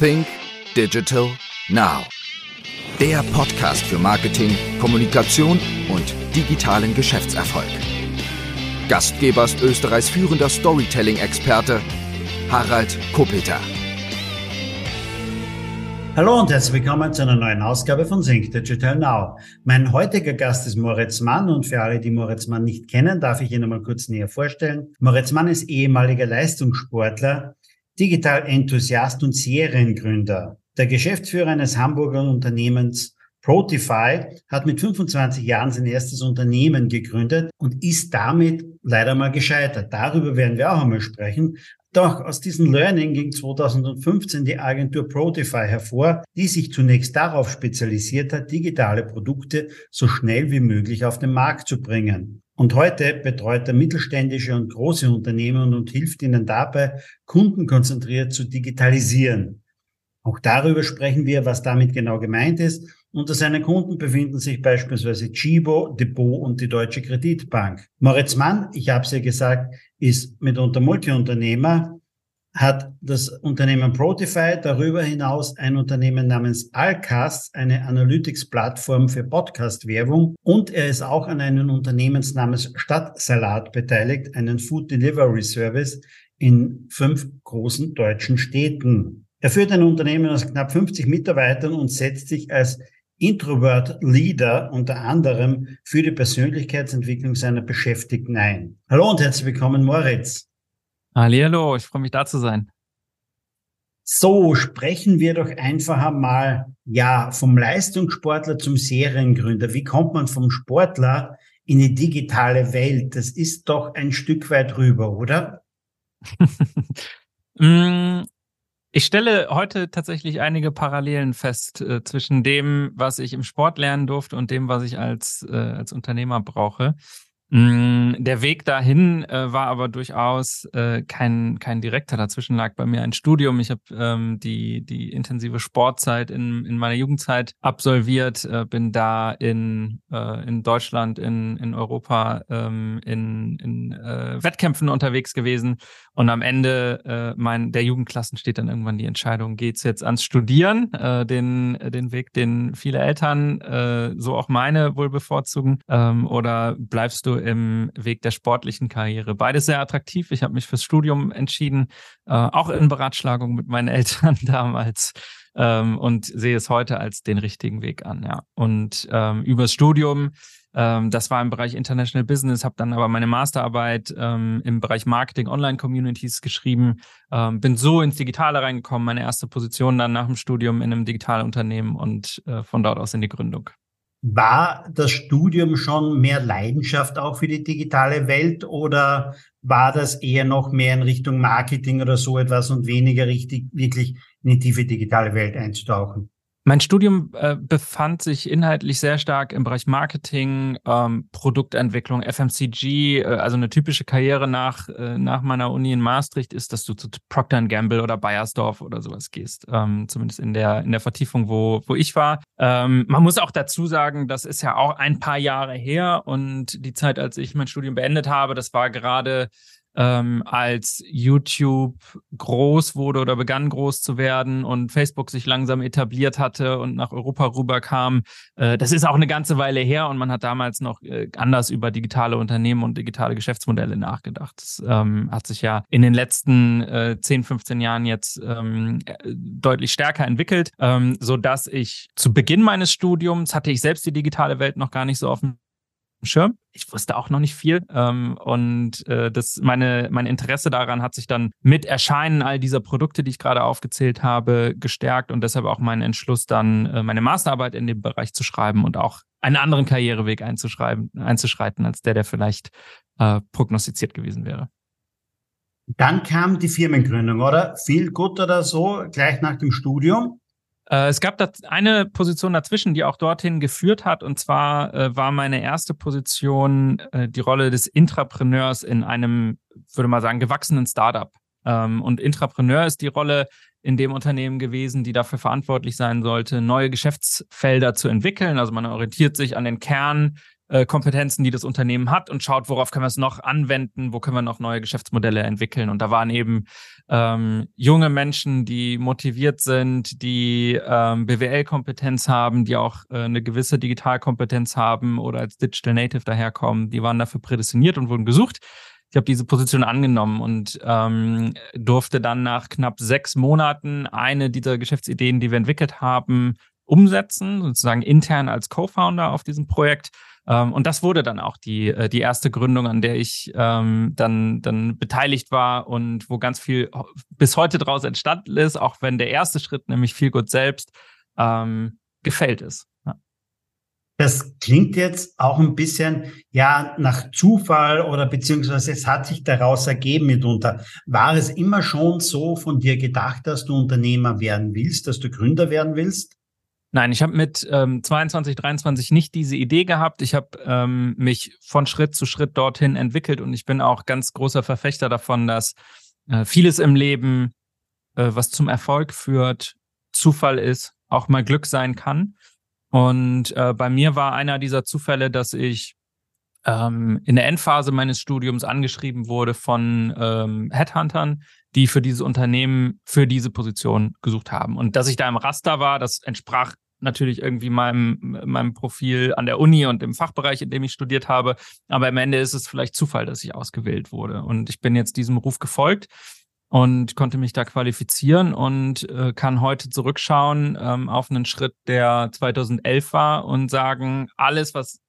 Think Digital Now. Der Podcast für Marketing, Kommunikation und digitalen Geschäftserfolg. Gastgeber ist Österreichs führender Storytelling-Experte Harald Kopeter. Hallo und herzlich willkommen zu einer neuen Ausgabe von Think Digital Now. Mein heutiger Gast ist Moritz Mann und für alle, die Moritz Mann nicht kennen, darf ich ihn einmal kurz näher vorstellen. Moritz Mann ist ehemaliger Leistungssportler, Digital-Enthusiast und Seriengründer. Der Geschäftsführer eines Hamburger Unternehmens Protify hat mit 25 Jahren sein erstes Unternehmen gegründet und ist damit leider mal gescheitert. Darüber werden wir auch einmal sprechen. Doch aus diesem Learning ging 2015 die Agentur Protify hervor, die sich zunächst darauf spezialisiert hat, digitale Produkte so schnell wie möglich auf den Markt zu bringen. Und heute betreut er mittelständische und große Unternehmen und hilft ihnen dabei, kundenkonzentriert zu digitalisieren. Auch darüber sprechen wir, was damit genau gemeint ist. Unter seinen Kunden befinden sich beispielsweise Chibo, Depot und die Deutsche Kreditbank. Moritz Mann, ich habe es ja gesagt, ist mitunter Multiunternehmer, hat das Unternehmen Protify, darüber hinaus ein Unternehmen namens Alcast, eine Analytics-Plattform für Podcast-Werbung und er ist auch an einem Unternehmen namens Stadtsalat beteiligt, einen Food Delivery Service in fünf großen deutschen Städten. Er führt ein Unternehmen aus knapp 50 Mitarbeitern und setzt sich als Introvert Leader unter anderem für die Persönlichkeitsentwicklung seiner Beschäftigten ein. Hallo und herzlich willkommen, Moritz. Hallo, ich freue mich da zu sein. So, sprechen wir doch einfach einmal, ja, vom Leistungssportler zum Seriengründer. Wie kommt man vom Sportler in die digitale Welt? Das ist doch ein Stück weit rüber, oder? Mm, ich stelle heute tatsächlich einige Parallelen fest äh, zwischen dem, was ich im Sport lernen durfte und dem, was ich als, äh, als Unternehmer brauche. Mm, der Weg dahin äh, war aber durchaus äh, kein, kein direkter. Dazwischen lag bei mir ein Studium. Ich habe ähm, die, die intensive Sportzeit in, in meiner Jugendzeit absolviert, äh, bin da in, äh, in Deutschland, in, in Europa ähm, in, in äh, Wettkämpfen unterwegs gewesen. Und am Ende äh, mein, der Jugendklassen steht dann irgendwann die Entscheidung, geht's jetzt ans Studieren, den, den Weg, den viele Eltern, so auch meine wohl bevorzugen, ähm, oder bleibst du im Weg der sportlichen Karriere. Beides sehr attraktiv. Ich habe mich fürs Studium entschieden, äh, auch in Beratschlagung mit meinen Eltern damals. Ähm, und sehe es heute als den richtigen Weg an. Ja. Und ähm, übers Studium, ähm, das war im Bereich International Business, habe dann aber meine Masterarbeit ähm, im Bereich Marketing Online-Communities geschrieben, ähm, bin so ins Digitale reingekommen, meine erste Position dann nach dem Studium in einem digitalen Unternehmen und äh, von dort aus in die Gründung. War das Studium schon mehr Leidenschaft auch für die digitale Welt oder war das eher noch mehr in Richtung Marketing oder so etwas und weniger richtig wirklich in die tiefe digitale Welt einzutauchen? Mein Studium äh, befand sich inhaltlich sehr stark im Bereich Marketing, ähm, Produktentwicklung, FMCG. Äh, also eine typische Karriere nach, äh, nach meiner Uni in Maastricht ist, dass du zu Procter Gamble oder Bayersdorf oder sowas gehst. Ähm, zumindest in der, in der Vertiefung, wo, wo ich war. Ähm, man muss auch dazu sagen, das ist ja auch ein paar Jahre her und die Zeit, als ich mein Studium beendet habe, das war gerade ähm, als YouTube groß wurde oder begann groß zu werden und Facebook sich langsam etabliert hatte und nach Europa rüberkam. Äh, das ist auch eine ganze Weile her und man hat damals noch äh, anders über digitale Unternehmen und digitale Geschäftsmodelle nachgedacht. Das ähm, hat sich ja in den letzten äh, 10, 15 Jahren jetzt ähm, äh, deutlich stärker entwickelt, ähm, so dass ich zu Beginn meines Studiums hatte ich selbst die digitale Welt noch gar nicht so offen Schirm. Ich wusste auch noch nicht viel. Ähm, und äh, das, meine, mein Interesse daran hat sich dann mit Erscheinen all dieser Produkte, die ich gerade aufgezählt habe, gestärkt und deshalb auch meinen Entschluss, dann äh, meine Masterarbeit in dem Bereich zu schreiben und auch einen anderen Karriereweg einzuschreiben, einzuschreiten, als der, der vielleicht äh, prognostiziert gewesen wäre. Dann kam die Firmengründung, oder? Viel gut oder so, gleich nach dem Studium. Äh, es gab eine Position dazwischen, die auch dorthin geführt hat. Und zwar äh, war meine erste Position äh, die Rolle des Intrapreneurs in einem, würde man sagen, gewachsenen Startup. Ähm, und Intrapreneur ist die Rolle in dem Unternehmen gewesen, die dafür verantwortlich sein sollte, neue Geschäftsfelder zu entwickeln. Also man orientiert sich an den Kern äh, die das Unternehmen hat und schaut, worauf können wir es noch anwenden, wo können wir noch neue Geschäftsmodelle entwickeln. Und da waren eben ähm, junge Menschen, die motiviert sind, die ähm, BWL-Kompetenz haben, die auch äh, eine gewisse Digitalkompetenz haben oder als Digital Native daherkommen, die waren dafür prädestiniert und wurden gesucht. Ich habe diese Position angenommen und ähm, durfte dann nach knapp sechs Monaten eine dieser Geschäftsideen, die wir entwickelt haben, umsetzen, sozusagen intern als Co-Founder auf diesem Projekt und das wurde dann auch die, äh, die erste Gründung, an der ich ähm, dann, dann beteiligt war und wo ganz viel bis heute draus entstanden ist, auch wenn der erste Schritt, nämlich viel gut selbst, ähm, gefällt ist. Das klingt jetzt auch ein bisschen, ja, nach Zufall oder beziehungsweise es hat sich daraus ergeben mitunter. War es immer schon so von dir gedacht, dass du Unternehmer werden willst, dass du Gründer werden willst? Nein, ich habe mit ähm, 22, 23 nicht diese Idee gehabt. Ich habe ähm, mich von Schritt zu Schritt dorthin entwickelt und ich bin auch ganz großer Verfechter davon, dass äh, vieles im Leben, äh, was zum Erfolg führt, Zufall ist, auch mal Glück sein kann. Und äh, bei mir war einer dieser Zufälle, dass ich ähm, in der Endphase meines Studiums angeschrieben wurde von ähm, Headhuntern, die für dieses Unternehmen, für diese Position gesucht haben. Und dass ich da im Raster war, das entsprach natürlich irgendwie meinem, meinem Profil an der Uni und im Fachbereich, in dem ich studiert habe. Aber am Ende ist es vielleicht Zufall, dass ich ausgewählt wurde. Und ich bin jetzt diesem Ruf gefolgt und konnte mich da qualifizieren und äh, kann heute zurückschauen ähm, auf einen Schritt, der 2011 war und sagen, alles, was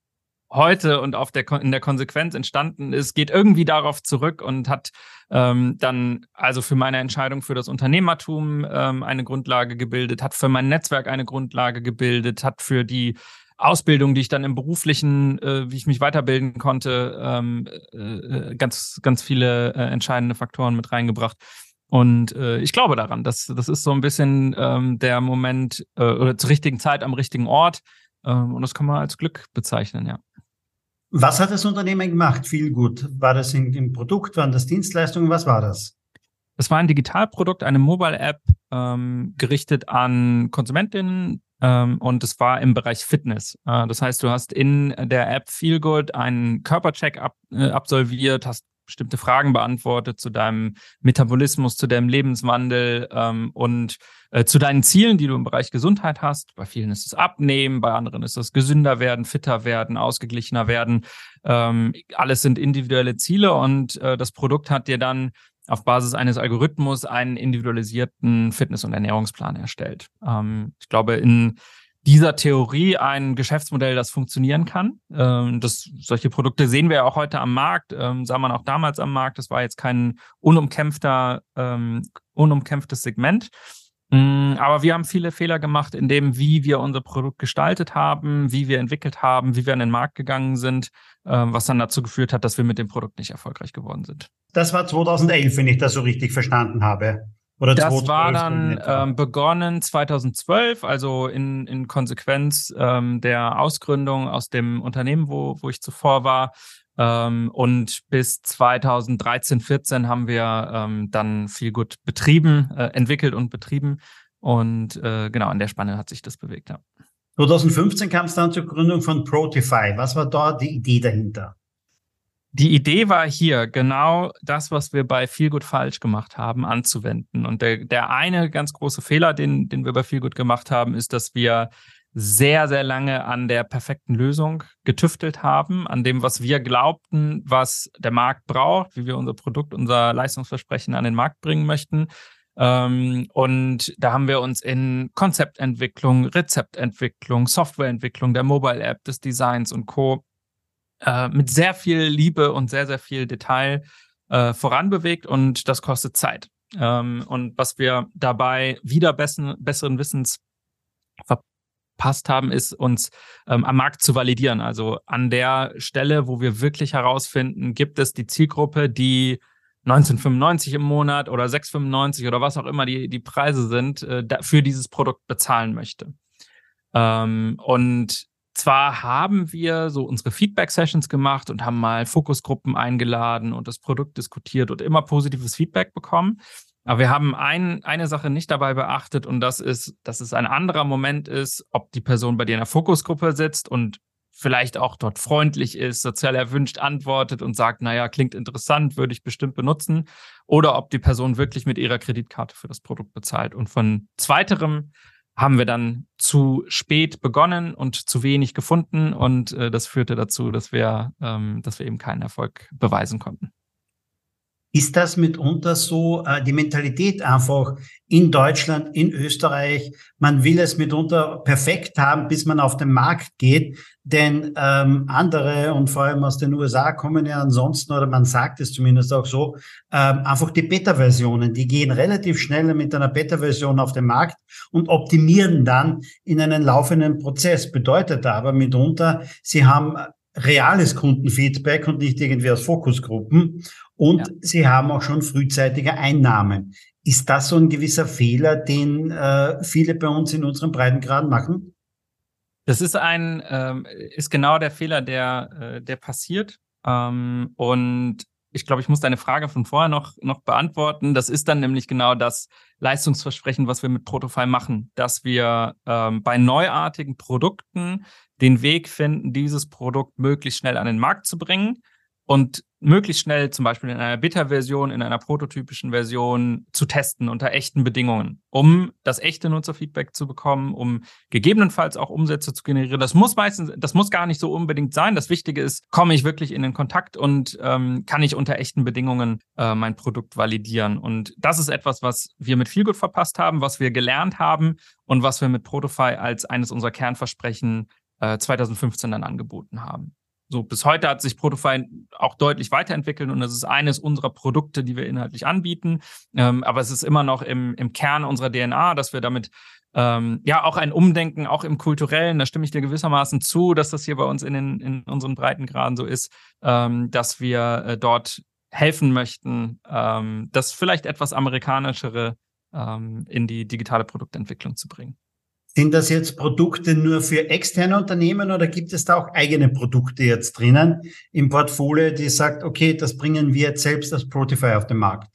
heute und auf der, in der Konsequenz entstanden ist, geht irgendwie darauf zurück und hat ähm, dann also für meine Entscheidung für das Unternehmertum ähm, eine Grundlage gebildet, hat für mein Netzwerk eine Grundlage gebildet, hat für die Ausbildung, die ich dann im beruflichen, äh, wie ich mich weiterbilden konnte, ähm, äh, äh ganz, ganz viele äh, entscheidende Faktoren mit reingebracht. Und äh, ich glaube daran, dass das ist so ein bisschen ähm, der Moment äh, oder zur richtigen Zeit am richtigen Ort. Ähm, und das kann man als Glück bezeichnen, ja. Was hat das Unternehmen gemacht? Viel gut. War das im Produkt? Waren das Dienstleistungen? Was war das? Es war ein Digitalprodukt, eine Mobile-App, ähm, gerichtet an Konsumentinnen ähm, und es war im Bereich Fitness. Äh, das heißt, du hast in der App Feelgood einen Körpercheck ab, äh, absolviert, hast bestimmte Fragen beantwortet zu deinem Metabolismus, zu deinem Lebenswandel ähm, und äh, zu deinen Zielen, die du im Bereich Gesundheit hast. Bei vielen ist es Abnehmen, bei anderen ist es gesünder werden, fitter werden, ausgeglichener werden. Ähm, alles sind individuelle Ziele und äh, das Produkt hat dir dann auf Basis eines Algorithmus einen individualisierten Fitness- und Ernährungsplan erstellt. Ähm, ich glaube, in dieser Theorie ein Geschäftsmodell, das funktionieren kann. Ähm, das, solche Produkte sehen wir ja auch heute am Markt, ähm, sah man auch damals am Markt. Das war jetzt kein unumkämpfter, ähm, unumkämpftes Segment. Mm, aber wir haben viele Fehler gemacht in dem, wie wir unser Produkt gestaltet haben, wie wir entwickelt haben, wie wir an den Markt gegangen sind, äh, was dann dazu geführt hat, dass wir mit dem Produkt nicht erfolgreich geworden sind. Das war 2011, wenn ich das so richtig verstanden habe. Oder das war dann ähm, begonnen 2012, also in, in Konsequenz ähm, der Ausgründung aus dem Unternehmen, wo, wo ich zuvor war. Ähm, und bis 2013, 14 haben wir ähm, dann viel gut betrieben, äh, entwickelt und betrieben. Und äh, genau, in der Spanne hat sich das bewegt, ja. 2015 kam es dann zur Gründung von Protify. Was war dort die Idee dahinter? Die Idee war hier, genau das, was wir bei Feelgood falsch gemacht haben, anzuwenden. Und der, der eine ganz große Fehler, den, den wir bei Feelgood gemacht haben, ist, dass wir sehr, sehr lange an der perfekten Lösung getüftelt haben, an dem, was wir glaubten, was der Markt braucht, wie wir unser Produkt, unser Leistungsversprechen an den Markt bringen möchten. Ähm, und da haben wir uns in Konzeptentwicklung, Rezeptentwicklung, Softwareentwicklung der Mobile App, des Designs und Co äh, mit sehr viel Liebe und sehr, sehr viel Detail äh, voranbewegt und das kostet Zeit. Ähm, und was wir dabei wieder bessen, besseren Wissens verpasst haben, ist uns ähm, am Markt zu validieren. Also an der Stelle, wo wir wirklich herausfinden, gibt es die Zielgruppe, die 1995 im Monat oder 695 oder was auch immer die, die Preise sind, äh, für dieses Produkt bezahlen möchte. Ähm, und zwar haben wir so unsere Feedback-Sessions gemacht und haben mal Fokusgruppen eingeladen und das Produkt diskutiert und immer positives Feedback bekommen. Aber wir haben ein, eine Sache nicht dabei beachtet und das ist, dass es ein anderer Moment ist, ob die Person bei dir in der Fokusgruppe sitzt und vielleicht auch dort freundlich ist, sozial erwünscht antwortet und sagt, naja, klingt interessant, würde ich bestimmt benutzen, oder ob die Person wirklich mit ihrer Kreditkarte für das Produkt bezahlt. Und von zweiterem haben wir dann zu spät begonnen und zu wenig gefunden und äh, das führte dazu, dass wir, ähm, dass wir eben keinen Erfolg beweisen konnten. Ist das mitunter so äh, die Mentalität einfach in Deutschland, in Österreich? Man will es mitunter perfekt haben, bis man auf den Markt geht, denn ähm, andere und vor allem aus den USA kommen ja ansonsten, oder man sagt es zumindest auch so, ähm, einfach die Beta-Versionen. Die gehen relativ schnell mit einer Beta-Version auf den Markt und optimieren dann in einen laufenden Prozess. Bedeutet aber mitunter, sie haben reales Kundenfeedback und nicht irgendwie aus Fokusgruppen. Und ja. sie haben auch schon frühzeitige Einnahmen. Ist das so ein gewisser Fehler, den äh, viele bei uns in unseren Breitengraden machen? Das ist ein, ähm, ist genau der Fehler, der, äh, der passiert. Ähm, und ich glaube, ich muss deine Frage von vorher noch, noch beantworten. Das ist dann nämlich genau das Leistungsversprechen, was wir mit Protofile machen, dass wir ähm, bei neuartigen Produkten den Weg finden, dieses Produkt möglichst schnell an den Markt zu bringen und möglichst schnell zum Beispiel in einer Beta-Version, in einer prototypischen Version zu testen unter echten Bedingungen, um das echte Nutzerfeedback zu bekommen, um gegebenenfalls auch Umsätze zu generieren. Das muss meistens, das muss gar nicht so unbedingt sein. Das Wichtige ist, komme ich wirklich in den Kontakt und ähm, kann ich unter echten Bedingungen äh, mein Produkt validieren. Und das ist etwas, was wir mit Feelgood verpasst haben, was wir gelernt haben und was wir mit Protofy als eines unserer Kernversprechen äh, 2015 dann angeboten haben. So, bis heute hat sich Protofy auch deutlich weiterentwickelt und es ist eines unserer Produkte, die wir inhaltlich anbieten. Ähm, aber es ist immer noch im, im Kern unserer DNA, dass wir damit ähm, ja auch ein Umdenken, auch im kulturellen, da stimme ich dir gewissermaßen zu, dass das hier bei uns in, den, in unseren Breitengraden so ist, ähm, dass wir äh, dort helfen möchten, ähm, das vielleicht etwas amerikanischere ähm, in die digitale Produktentwicklung zu bringen. Sind das jetzt Produkte nur für externe Unternehmen oder gibt es da auch eigene Produkte jetzt drinnen im Portfolio, die sagt, okay, das bringen wir jetzt selbst als Protify auf den Markt?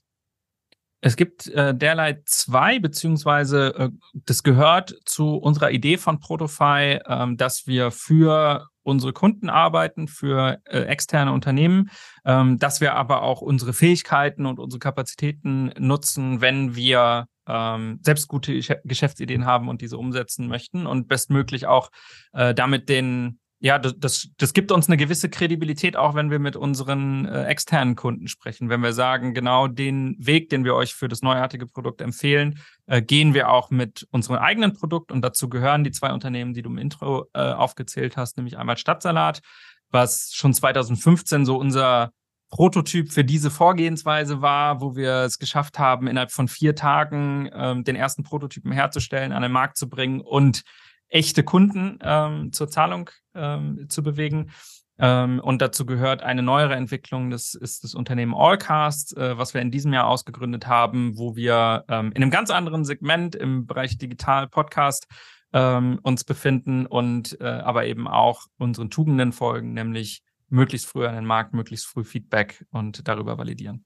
Es gibt äh, derlei zwei, beziehungsweise äh, das gehört zu unserer Idee von Protofy, äh, dass wir für unsere Kunden arbeiten, für äh, externe Unternehmen, ähm, dass wir aber auch unsere Fähigkeiten und unsere Kapazitäten nutzen, wenn wir ähm, selbst gute Geschäftsideen haben und diese umsetzen möchten und bestmöglich auch äh, damit den ja, das, das gibt uns eine gewisse Kredibilität, auch wenn wir mit unseren äh, externen Kunden sprechen. Wenn wir sagen, genau den Weg, den wir euch für das neuartige Produkt empfehlen, äh, gehen wir auch mit unserem eigenen Produkt. Und dazu gehören die zwei Unternehmen, die du im Intro äh, aufgezählt hast, nämlich einmal Stadtsalat, was schon 2015 so unser Prototyp für diese Vorgehensweise war, wo wir es geschafft haben, innerhalb von vier Tagen ähm, den ersten Prototypen herzustellen, an den Markt zu bringen und echte Kunden ähm, zur Zahlung ähm, zu bewegen. Ähm, und dazu gehört eine neuere Entwicklung, das ist das Unternehmen Allcast, äh, was wir in diesem Jahr ausgegründet haben, wo wir ähm, in einem ganz anderen Segment im Bereich Digital Podcast ähm, uns befinden und äh, aber eben auch unseren Tugenden folgen, nämlich möglichst früh an den Markt, möglichst früh Feedback und darüber validieren.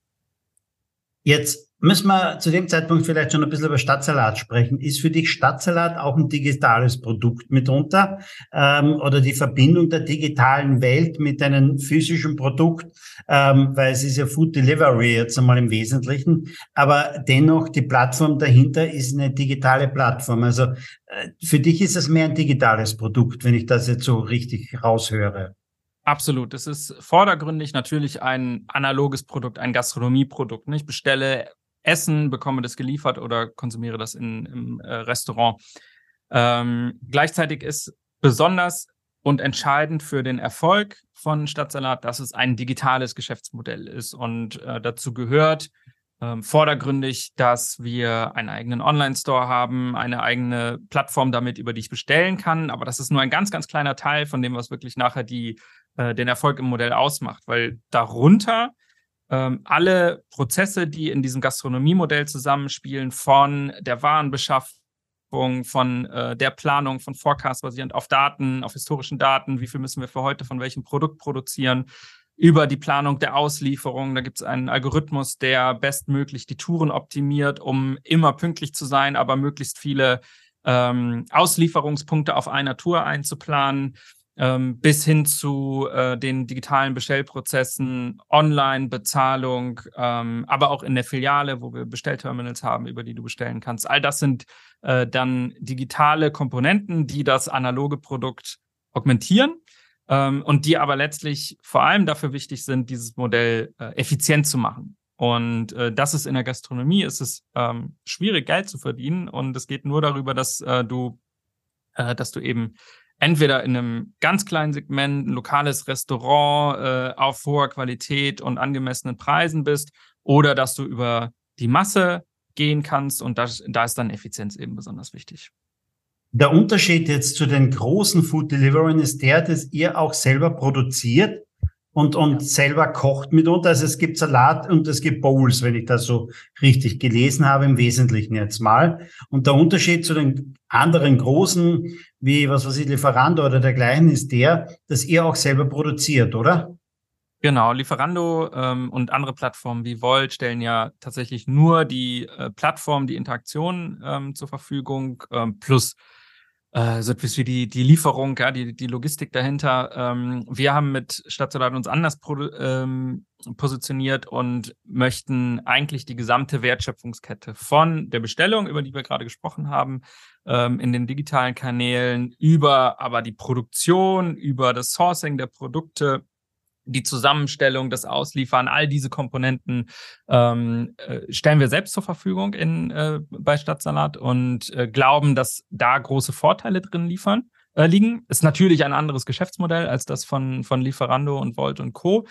Jetzt müssen wir zu dem Zeitpunkt vielleicht schon ein bisschen über Stadtsalat sprechen. Ist für dich Stadtsalat auch ein digitales Produkt mitunter ähm, oder die Verbindung der digitalen Welt mit einem physischen Produkt, ähm, weil es ist ja Food Delivery jetzt einmal im Wesentlichen, aber dennoch die Plattform dahinter ist eine digitale Plattform. Also äh, für dich ist es mehr ein digitales Produkt, wenn ich das jetzt so richtig raushöre. Absolut. Es ist vordergründig natürlich ein analoges Produkt, ein Gastronomieprodukt. Ich bestelle Essen, bekomme das geliefert oder konsumiere das in, im äh, Restaurant. Ähm, gleichzeitig ist besonders und entscheidend für den Erfolg von Stadtsalat, dass es ein digitales Geschäftsmodell ist. Und äh, dazu gehört ähm, vordergründig, dass wir einen eigenen Online-Store haben, eine eigene Plattform damit, über die ich bestellen kann. Aber das ist nur ein ganz, ganz kleiner Teil von dem, was wirklich nachher die äh, den Erfolg im Modell ausmacht, weil darunter ähm, alle Prozesse, die in diesem Gastronomiemodell zusammenspielen, von der Warenbeschaffung, von äh, der Planung, von Forecast basierend auf Daten, auf historischen Daten, wie viel müssen wir für heute von welchem Produkt produzieren, über die Planung der Auslieferung. Da gibt es einen Algorithmus, der bestmöglich die Touren optimiert, um immer pünktlich zu sein, aber möglichst viele ähm, Auslieferungspunkte auf einer Tour einzuplanen ähm, bis hin zu äh, den digitalen Bestellprozessen, Online-Bezahlung, ähm, aber auch in der Filiale, wo wir Bestellterminals haben, über die du bestellen kannst. All das sind äh, dann digitale Komponenten, die das analoge Produkt augmentieren ähm, und die aber letztlich vor allem dafür wichtig sind, dieses Modell äh, effizient zu machen. Und äh, das ist in der Gastronomie, ist es ähm, schwierig, Geld zu verdienen. Und es geht nur darüber, dass äh, du, äh, dass du eben entweder in einem ganz kleinen Segment, ein lokales Restaurant äh, auf hoher Qualität und angemessenen Preisen bist, oder dass du über die Masse gehen kannst und das, da ist dann Effizienz eben besonders wichtig. Der Unterschied jetzt zu den großen Food Deliverern ist der, dass ihr auch selber produziert und, und ja. selber kocht mitunter. Also es gibt Salat und es gibt Bowls, wenn ich das so richtig gelesen habe, im Wesentlichen jetzt mal. Und der Unterschied zu den anderen großen, wie was weiß ich, Lieferando oder dergleichen, ist der, dass ihr auch selber produziert, oder? Genau, Lieferando ähm, und andere Plattformen wie Volt stellen ja tatsächlich nur die äh, Plattform, die Interaktion ähm, zur Verfügung, ähm, plus äh, so etwas wie die, die Lieferung, ja, die, die Logistik dahinter. Ähm, wir haben mit Stadtsoldat uns anders ähm, positioniert und möchten eigentlich die gesamte Wertschöpfungskette von der Bestellung, über die wir gerade gesprochen haben, ähm, in den digitalen Kanälen, über aber die Produktion, über das Sourcing der Produkte die Zusammenstellung, das Ausliefern, all diese Komponenten ähm, äh, stellen wir selbst zur Verfügung in, äh, bei Stadtsalat und äh, glauben, dass da große Vorteile drin liefern, äh, liegen. Ist natürlich ein anderes Geschäftsmodell als das von, von Lieferando und Volt und Co.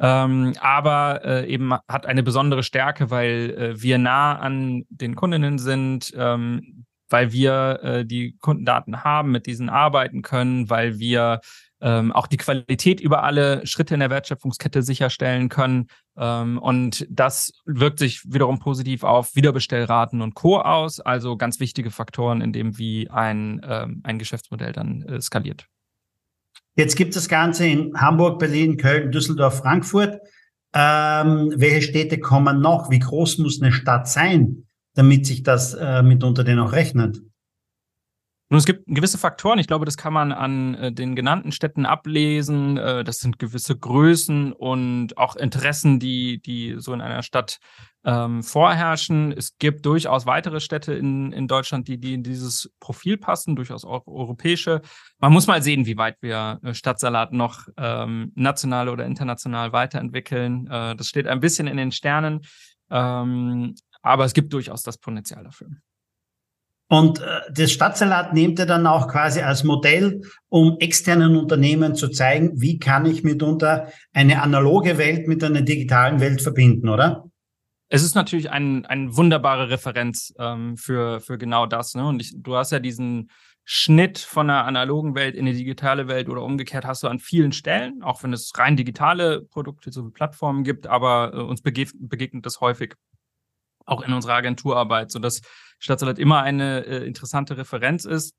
Ähm, aber äh, eben hat eine besondere Stärke, weil äh, wir nah an den Kundinnen sind, ähm, weil wir äh, die Kundendaten haben, mit diesen arbeiten können, weil wir ähm, auch die Qualität über alle Schritte in der Wertschöpfungskette sicherstellen können. Ähm, und das wirkt sich wiederum positiv auf Wiederbestellraten und Co. aus, also ganz wichtige Faktoren, in dem wie ein, ähm, ein Geschäftsmodell dann äh, skaliert. Jetzt gibt es das Ganze in Hamburg, Berlin, Köln, Düsseldorf, Frankfurt. Ähm, welche Städte kommen noch? Wie groß muss eine Stadt sein, damit sich das äh, mitunter denn auch rechnet? Nun, es gibt gewisse Faktoren, ich glaube, das kann man an äh, den genannten Städten ablesen. Äh, das sind gewisse Größen und auch Interessen, die, die so in einer Stadt ähm, vorherrschen. Es gibt durchaus weitere Städte in, in Deutschland, die, die in dieses Profil passen, durchaus auch europäische. Man muss mal sehen, wie weit wir äh, Stadtsalat noch ähm, national oder international weiterentwickeln. Äh, das steht ein bisschen in den Sternen, ähm, aber es gibt durchaus das Potenzial dafür. Und äh, das Stadtsalat nehmt ihr dann auch quasi als Modell, um externen Unternehmen zu zeigen, wie kann ich mitunter eine analoge Welt mit einer digitalen Welt verbinden, oder? Es ist natürlich ein, eine wunderbare Referenz ähm, für, für genau das. Ne? Und ich, du hast ja diesen Schnitt von einer analogen Welt in eine digitale Welt oder umgekehrt hast du an vielen Stellen, auch wenn es rein digitale Produkte, so wie Plattformen gibt, aber äh, uns begegnet das häufig auch in unserer Agenturarbeit, sodass Stadtsalat immer eine äh, interessante Referenz ist.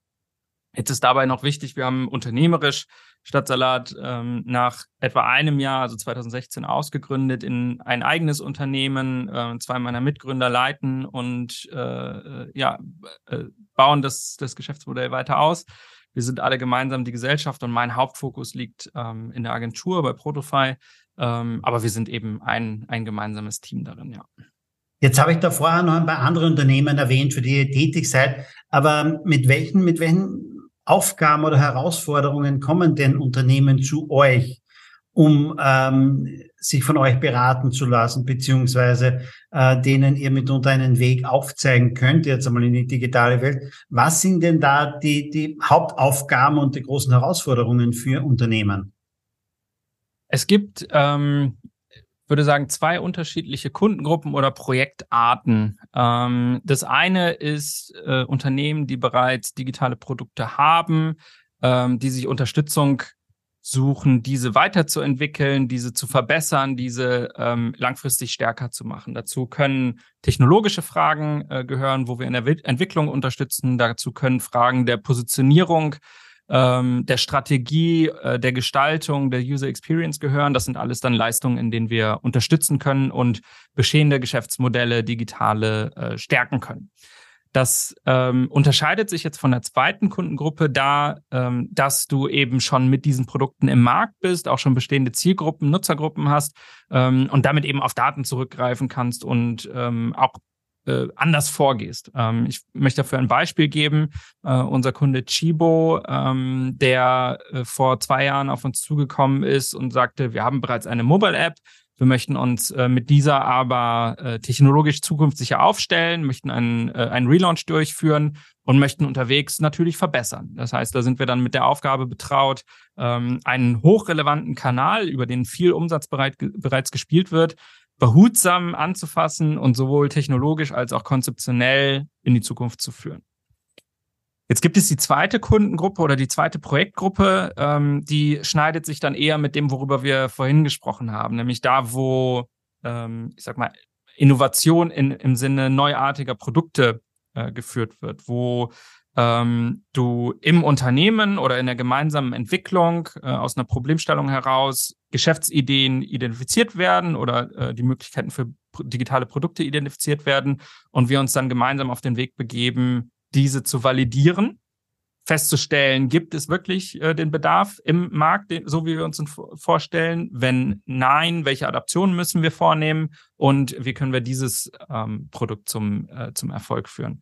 Jetzt ist dabei noch wichtig, wir haben unternehmerisch Stadtsalat ähm, nach etwa einem Jahr, also 2016, ausgegründet in ein eigenes Unternehmen. Äh, zwei meiner Mitgründer leiten und äh, ja, äh, bauen das, das Geschäftsmodell weiter aus. Wir sind alle gemeinsam die Gesellschaft und mein Hauptfokus liegt ähm, in der Agentur bei Protofy. Ähm, aber wir sind eben ein, ein gemeinsames Team darin, ja. Jetzt habe ich da vorher noch ein paar andere Unternehmen erwähnt, für die ihr tätig seid. Aber mit welchen, mit welchen Aufgaben oder Herausforderungen kommen denn Unternehmen zu euch, um ähm, sich von euch beraten zu lassen, beziehungsweise äh, denen ihr mitunter einen Weg aufzeigen könnt, jetzt einmal in die digitale Welt. Was sind denn da die, die Hauptaufgaben und die großen Herausforderungen für Unternehmen? Es gibt ähm, würde sagen, zwei unterschiedliche Kundengruppen oder Projektarten. Ähm, das eine ist äh, Unternehmen, die bereits digitale Produkte haben, ähm, die sich Unterstützung suchen, diese weiterzuentwickeln, diese zu verbessern, diese ähm, langfristig stärker zu machen. Dazu können technologische Fragen äh, gehören, wo wir in der Entwicklung unterstützen. Dazu können Fragen der Positionierung ähm, der Strategie, äh, der Gestaltung, der User Experience gehören. Das sind alles dann Leistungen, in denen wir unterstützen können und bestehende Geschäftsmodelle, digitale äh, stärken können. Das ähm, unterscheidet sich jetzt von der zweiten Kundengruppe da, ähm, dass du eben schon mit diesen Produkten im Markt bist, auch schon bestehende Zielgruppen, Nutzergruppen hast ähm, und damit eben auf Daten zurückgreifen kannst und ähm, auch äh, anders vorgehst. Ähm, ich möchte dafür ein Beispiel geben. Äh, unser Kunde Chibo, ähm, der äh, vor zwei Jahren auf uns zugekommen ist und sagte, wir haben bereits eine Mobile-App, wir möchten uns äh, mit dieser aber äh, technologisch zukunftssicher aufstellen, möchten einen, äh, einen Relaunch durchführen und möchten unterwegs natürlich verbessern. Das heißt, da sind wir dann mit der Aufgabe betraut, ähm, einen hochrelevanten Kanal, über den viel Umsatz bereit, bereits gespielt wird, behutsam anzufassen und sowohl technologisch als auch konzeptionell in die Zukunft zu führen. Jetzt gibt es die zweite Kundengruppe oder die zweite Projektgruppe, ähm, die schneidet sich dann eher mit dem, worüber wir vorhin gesprochen haben, nämlich da, wo, ähm, ich sag mal, Innovation in, im Sinne neuartiger Produkte äh, geführt wird, wo ähm, du im Unternehmen oder in der gemeinsamen Entwicklung äh, aus einer Problemstellung heraus Geschäftsideen identifiziert werden oder äh, die Möglichkeiten für digitale Produkte identifiziert werden und wir uns dann gemeinsam auf den Weg begeben, diese zu validieren, festzustellen, gibt es wirklich äh, den Bedarf im Markt, den, so wie wir uns ihn vorstellen? Wenn nein, welche Adaptionen müssen wir vornehmen und wie können wir dieses ähm, Produkt zum, äh, zum Erfolg führen?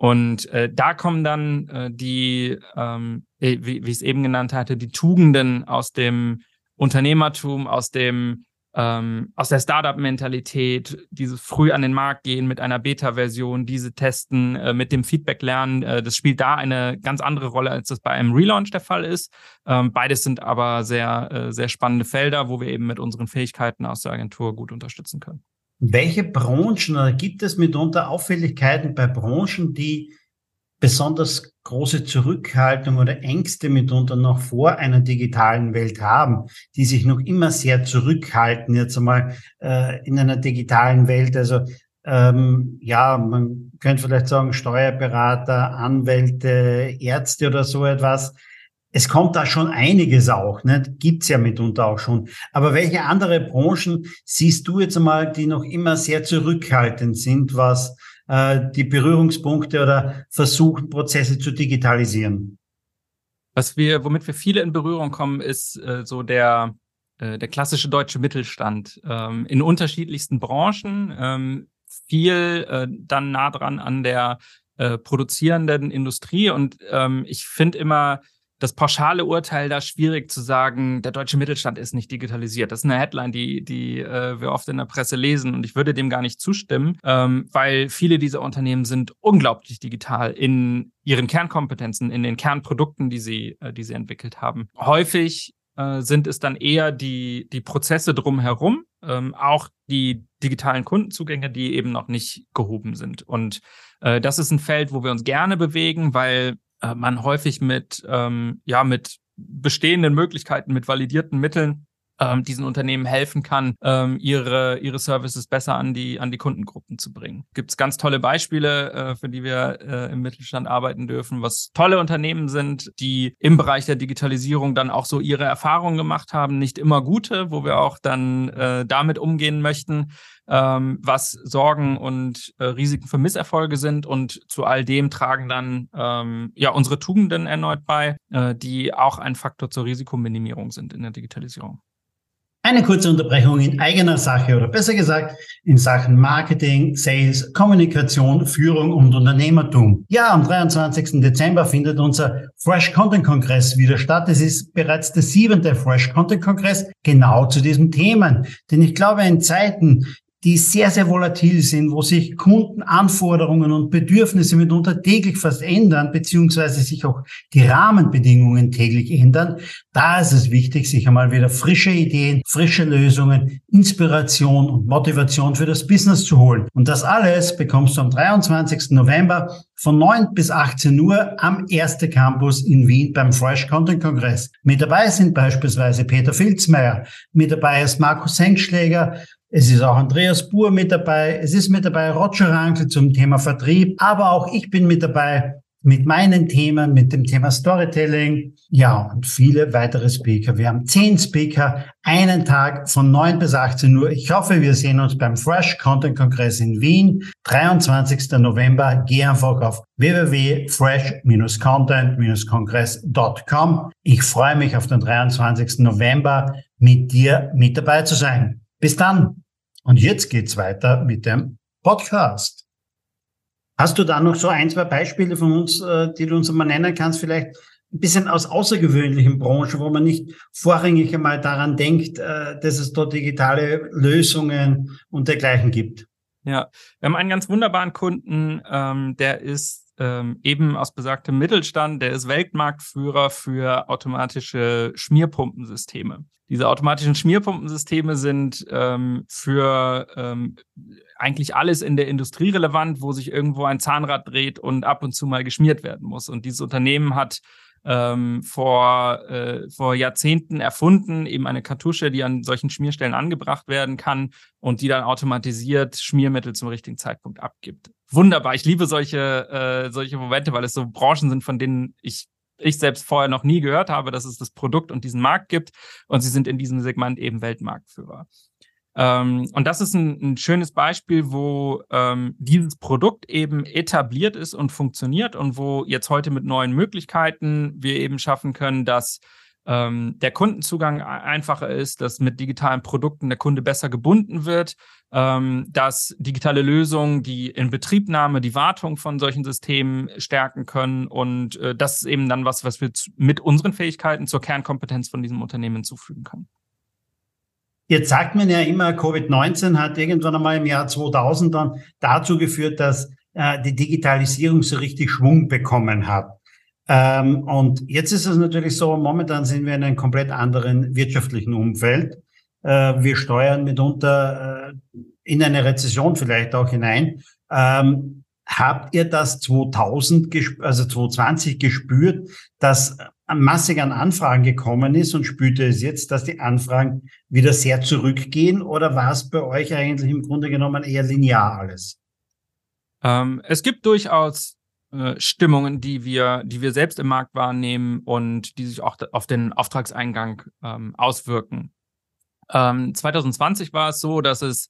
Und äh, da kommen dann äh, die, ähm, wie, wie ich es eben genannt hatte, die Tugenden aus dem Unternehmertum, aus dem ähm, aus der Startup-Mentalität, dieses früh an den Markt gehen mit einer Beta-Version, diese testen, äh, mit dem Feedback lernen, äh, das spielt da eine ganz andere Rolle, als das bei einem Relaunch der Fall ist. Ähm, beides sind aber sehr, äh, sehr spannende Felder, wo wir eben mit unseren Fähigkeiten aus der Agentur gut unterstützen können. Welche Branchen oder gibt es mitunter Auffälligkeiten bei Branchen, die besonders große Zurückhaltung oder Ängste mitunter noch vor einer digitalen Welt haben, die sich noch immer sehr zurückhalten, jetzt einmal äh, in einer digitalen Welt. Also ähm, ja, man könnte vielleicht sagen, Steuerberater, Anwälte, Ärzte oder so etwas. Es kommt da schon einiges auch, ne? gibt's ja mitunter auch schon. Aber welche andere Branchen siehst du jetzt einmal, die noch immer sehr zurückhaltend sind, was äh, die Berührungspunkte oder versuchen, Prozesse zu digitalisieren? Was wir, womit wir viele in Berührung kommen, ist äh, so der, äh, der klassische deutsche Mittelstand ähm, in unterschiedlichsten Branchen, ähm, viel äh, dann nah dran an der äh, produzierenden Industrie. Und ähm, ich finde immer, das pauschale Urteil da schwierig zu sagen, der deutsche Mittelstand ist nicht digitalisiert. Das ist eine Headline, die, die äh, wir oft in der Presse lesen und ich würde dem gar nicht zustimmen, ähm, weil viele dieser Unternehmen sind unglaublich digital in ihren Kernkompetenzen, in den Kernprodukten, die sie, äh, die sie entwickelt haben. Häufig äh, sind es dann eher die, die Prozesse drumherum, ähm, auch die digitalen Kundenzugänge, die eben noch nicht gehoben sind. Und äh, das ist ein Feld, wo wir uns gerne bewegen, weil man häufig mit, ähm, ja, mit bestehenden Möglichkeiten, mit validierten Mitteln ähm, diesen Unternehmen helfen kann, ähm, ihre, ihre Services besser an die, an die Kundengruppen zu bringen. Gibt es ganz tolle Beispiele, äh, für die wir äh, im Mittelstand arbeiten dürfen, was tolle Unternehmen sind, die im Bereich der Digitalisierung dann auch so ihre Erfahrungen gemacht haben, nicht immer gute, wo wir auch dann äh, damit umgehen möchten, ähm, was Sorgen und äh, Risiken für Misserfolge sind. Und zu all dem tragen dann ähm, ja unsere Tugenden erneut bei, äh, die auch ein Faktor zur Risikominimierung sind in der Digitalisierung. Eine kurze Unterbrechung in eigener Sache oder besser gesagt in Sachen Marketing, Sales, Kommunikation, Führung und Unternehmertum. Ja, am 23. Dezember findet unser Fresh Content Kongress wieder statt. Es ist bereits der siebente Fresh Content Kongress genau zu diesem Themen. Denn ich glaube, in Zeiten, die sehr, sehr volatil sind, wo sich Kundenanforderungen und Bedürfnisse mitunter täglich fast ändern, beziehungsweise sich auch die Rahmenbedingungen täglich ändern. Da ist es wichtig, sich einmal wieder frische Ideen, frische Lösungen, Inspiration und Motivation für das Business zu holen. Und das alles bekommst du am 23. November von 9 bis 18 Uhr am Erste Campus in Wien beim Fresh Content Kongress. Mit dabei sind beispielsweise Peter Filzmeier, mit dabei ist Markus Senkschläger, es ist auch Andreas Buhr mit dabei. Es ist mit dabei Roger Rankel zum Thema Vertrieb. Aber auch ich bin mit dabei. mit meinen Themen, mit dem Thema Storytelling, ja, und viele weitere Speaker. Wir haben zehn Speaker, einen Tag von 9 bis 18 Uhr. Ich hoffe, wir sehen uns beim Fresh Content Kongress in Wien, 23. November. Geh einfach auf www.fresh-content-kongress.com. Ich freue mich auf den 23. November mit dir mit dabei zu sein. Bis dann. Und jetzt geht's weiter mit dem Podcast. Hast du da noch so ein, zwei Beispiele von uns, äh, die du uns mal nennen kannst, vielleicht ein bisschen aus außergewöhnlichen Branchen, wo man nicht vorrangig einmal daran denkt, äh, dass es dort digitale Lösungen und dergleichen gibt? Ja, wir haben einen ganz wunderbaren Kunden, ähm, der ist ähm, eben aus besagtem Mittelstand, der ist Weltmarktführer für automatische Schmierpumpensysteme. Diese automatischen Schmierpumpensysteme sind ähm, für ähm, eigentlich alles in der Industrie relevant, wo sich irgendwo ein Zahnrad dreht und ab und zu mal geschmiert werden muss. Und dieses Unternehmen hat ähm, vor, äh, vor Jahrzehnten erfunden, eben eine Kartusche, die an solchen Schmierstellen angebracht werden kann und die dann automatisiert Schmiermittel zum richtigen Zeitpunkt abgibt. Wunderbar, ich liebe solche, äh, solche Momente, weil es so Branchen sind, von denen ich ich selbst vorher noch nie gehört habe, dass es das Produkt und diesen Markt gibt. Und sie sind in diesem Segment eben Weltmarktführer. Ähm, und das ist ein, ein schönes Beispiel, wo ähm, dieses Produkt eben etabliert ist und funktioniert und wo jetzt heute mit neuen Möglichkeiten wir eben schaffen können, dass ähm, der Kundenzugang einfacher ist, dass mit digitalen Produkten der Kunde besser gebunden wird, ähm, dass digitale Lösungen die Inbetriebnahme, die Wartung von solchen Systemen stärken können und äh, das ist eben dann was, was wir mit unseren Fähigkeiten zur Kernkompetenz von diesem Unternehmen hinzufügen können. Jetzt sagt man ja immer, Covid-19 hat irgendwann einmal im Jahr 2000 dann dazu geführt, dass äh, die Digitalisierung so richtig Schwung bekommen hat. Ähm, und jetzt ist es natürlich so, momentan sind wir in einem komplett anderen wirtschaftlichen Umfeld. Äh, wir steuern mitunter äh, in eine Rezession vielleicht auch hinein. Ähm, habt ihr das 2000, also 2020 gespürt, dass massig an Anfragen gekommen ist und spürte es jetzt, dass die Anfragen wieder sehr zurückgehen oder war es bei euch eigentlich im Grunde genommen eher linear alles? Ähm, es gibt durchaus äh, Stimmungen, die wir, die wir selbst im Markt wahrnehmen und die sich auch auf den Auftragseingang ähm, auswirken. Ähm, 2020 war es so, dass es